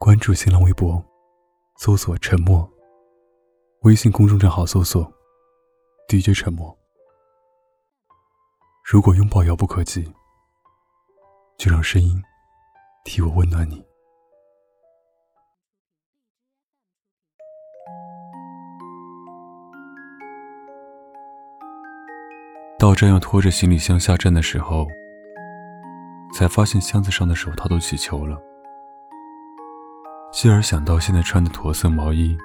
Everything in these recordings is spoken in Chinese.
关注新浪微博，搜索“沉默”。微信公众账号搜索 “DJ 沉默”。如果拥抱遥不可及，就让声音替我温暖你。到站要拖着行李箱下站的时候，才发现箱子上的手套都起球了。继而想到现在穿的驼色毛衣，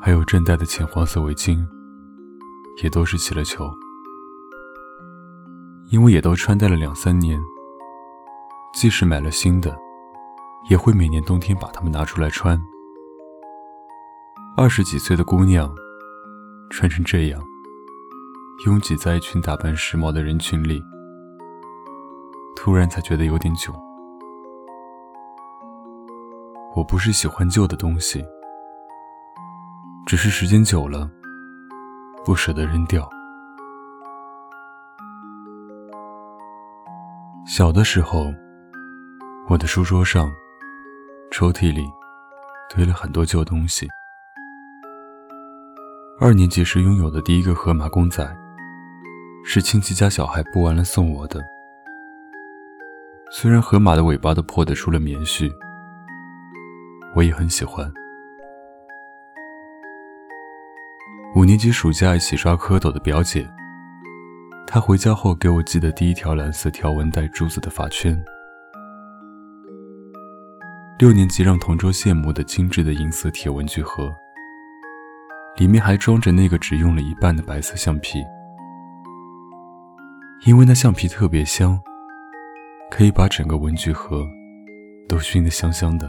还有正戴的浅黄色围巾，也都是起了球。因为也都穿戴了两三年，即使买了新的，也会每年冬天把它们拿出来穿。二十几岁的姑娘，穿成这样。拥挤在一群打扮时髦的人群里，突然才觉得有点囧。我不是喜欢旧的东西，只是时间久了，不舍得扔掉。小的时候，我的书桌上、抽屉里堆了很多旧东西。二年级时拥有的第一个河马公仔。是亲戚家小孩剥完了送我的。虽然河马的尾巴都破得出了棉絮，我也很喜欢。五年级暑假一起抓蝌蚪的表姐，她回家后给我寄的第一条蓝色条纹带珠子的发圈。六年级让同桌羡慕的精致的银色铁文具盒，里面还装着那个只用了一半的白色橡皮。因为那橡皮特别香，可以把整个文具盒都熏得香香的。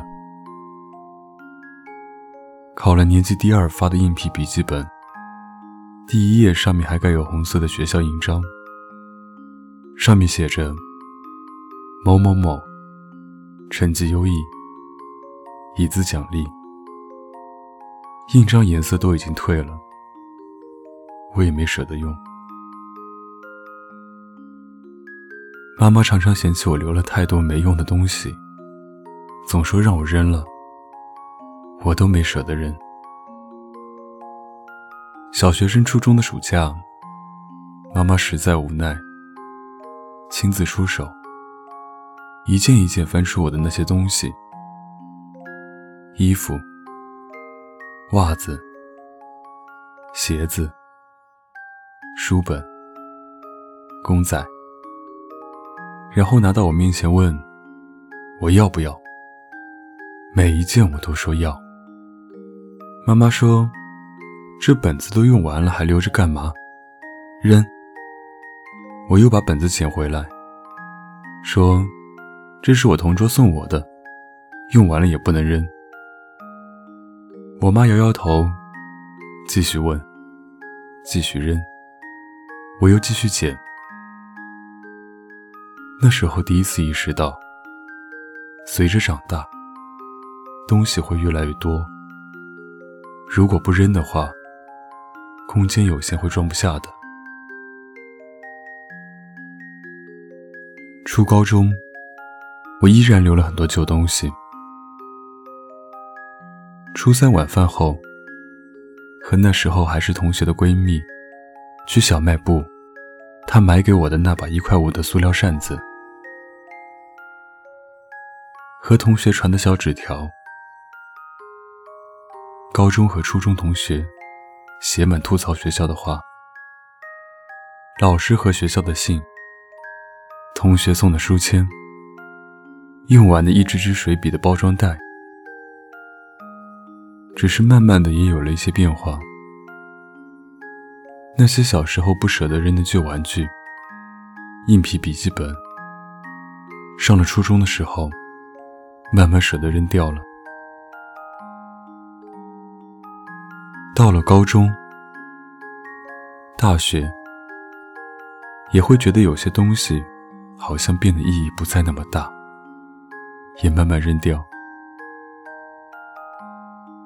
考了年级第二发的硬皮笔记本，第一页上面还盖有红色的学校印章，上面写着“某某某，成绩优异，以资奖励”。印章颜色都已经褪了，我也没舍得用。妈妈常常嫌弃我留了太多没用的东西，总说让我扔了，我都没舍得扔。小学升初中的暑假，妈妈实在无奈，亲自出手，一件一件翻出我的那些东西：衣服、袜子、鞋子、书本、公仔。然后拿到我面前问：“我要不要？”每一件我都说要。妈妈说：“这本子都用完了，还留着干嘛？扔！”我又把本子捡回来，说：“这是我同桌送我的，用完了也不能扔。”我妈摇摇头，继续问，继续扔，我又继续捡。那时候第一次意识到，随着长大，东西会越来越多。如果不扔的话，空间有限会装不下的。初高中，我依然留了很多旧东西。初三晚饭后，和那时候还是同学的闺蜜，去小卖部，她买给我的那把一块五的塑料扇子。和同学传的小纸条，高中和初中同学写满吐槽学校的话，老师和学校的信，同学送的书签，用完的一支支水笔的包装袋，只是慢慢的也有了一些变化。那些小时候不舍得扔的旧玩具，硬皮笔记本，上了初中的时候。慢慢舍得扔掉了。到了高中、大学，也会觉得有些东西好像变得意义不再那么大，也慢慢扔掉。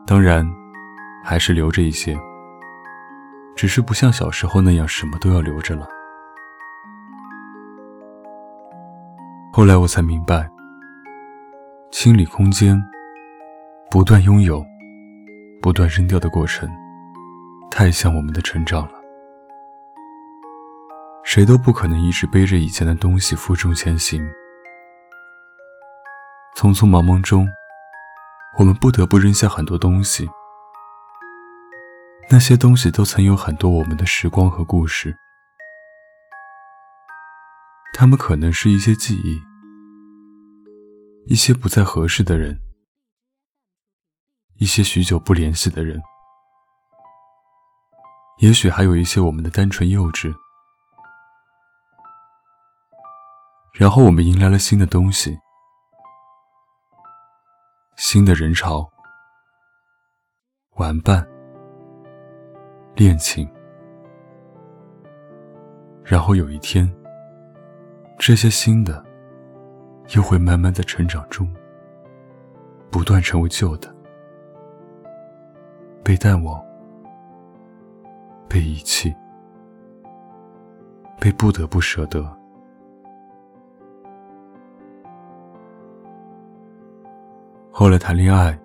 当然，还是留着一些，只是不像小时候那样什么都要留着了。后来我才明白。清理空间，不断拥有、不断扔掉的过程，太像我们的成长了。谁都不可能一直背着以前的东西负重前行。匆匆忙忙中，我们不得不扔下很多东西。那些东西都曾有很多我们的时光和故事，他们可能是一些记忆，一些不再合适的人，一些许久不联系的人，也许还有一些我们的单纯幼稚。然后我们迎来了新的东西，新的人潮，玩伴。恋情，然后有一天，这些新的又会慢慢在成长中，不断成为旧的，被淡忘，被遗弃，被不得不舍得。后来谈恋爱，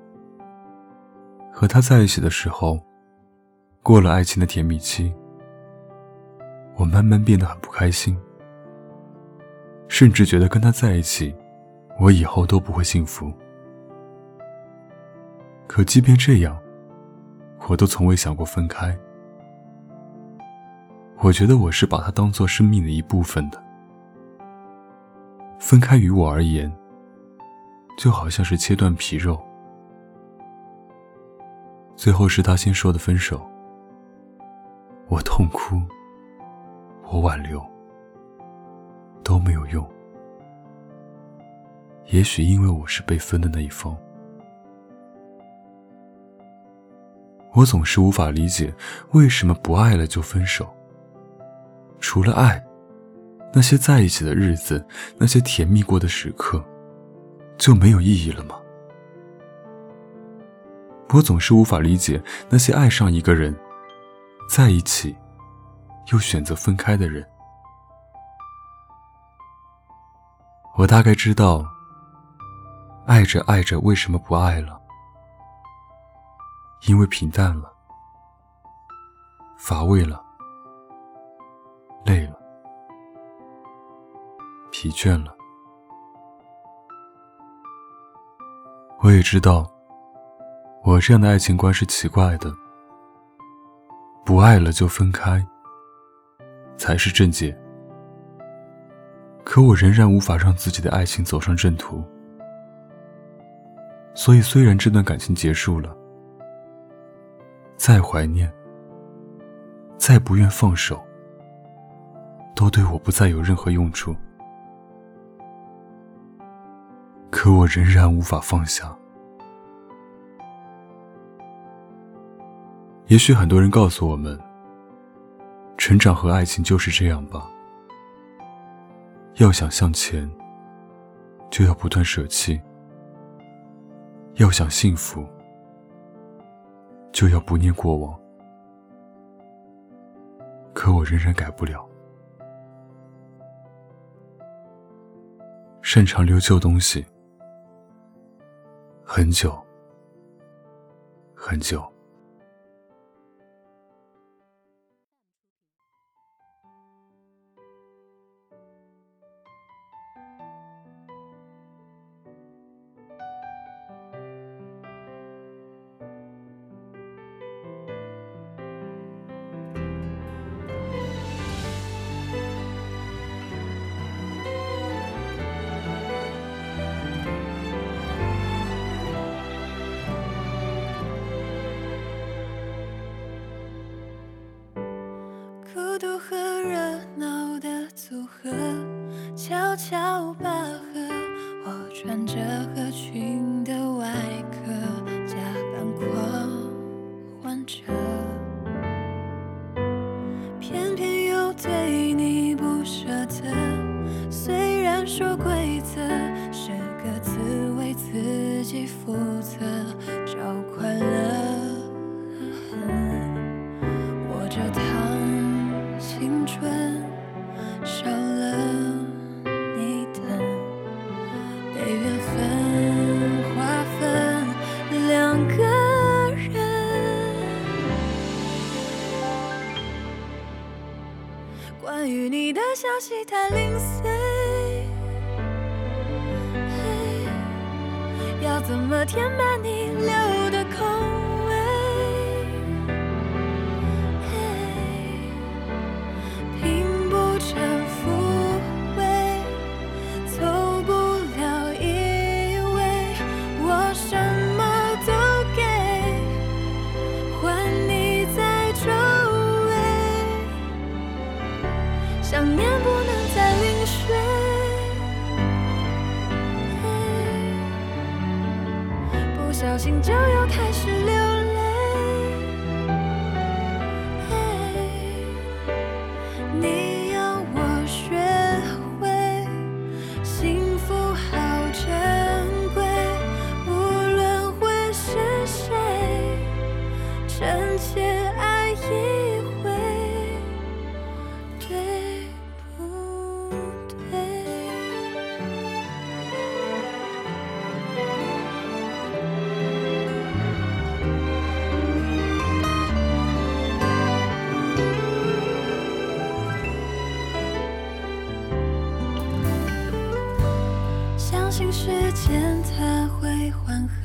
和他在一起的时候。过了爱情的甜蜜期，我慢慢变得很不开心，甚至觉得跟他在一起，我以后都不会幸福。可即便这样，我都从未想过分开。我觉得我是把他当做生命的一部分的，分开于我而言，就好像是切断皮肉。最后是他先说的分手。我痛哭，我挽留，都没有用。也许因为我是被分的那一方，我总是无法理解为什么不爱了就分手。除了爱，那些在一起的日子，那些甜蜜过的时刻，就没有意义了吗？我总是无法理解那些爱上一个人。在一起，又选择分开的人，我大概知道，爱着爱着为什么不爱了？因为平淡了，乏味了，累了，疲倦了。我也知道，我这样的爱情观是奇怪的。不爱了就分开，才是正解。可我仍然无法让自己的爱情走上正途，所以虽然这段感情结束了，再怀念，再不愿放手，都对我不再有任何用处。可我仍然无法放下。也许很多人告诉我们，成长和爱情就是这样吧。要想向前，就要不断舍弃；要想幸福，就要不念过往。可我仍然改不了，擅长留旧东西，很久，很久。和热闹的组合，悄悄拔河，我穿着合群的外壳，假扮狂欢者，偏偏又对你不舍得。虽然说被缘分划分两个人，关于你的消息太零碎，要怎么填满你留？时间它会缓和，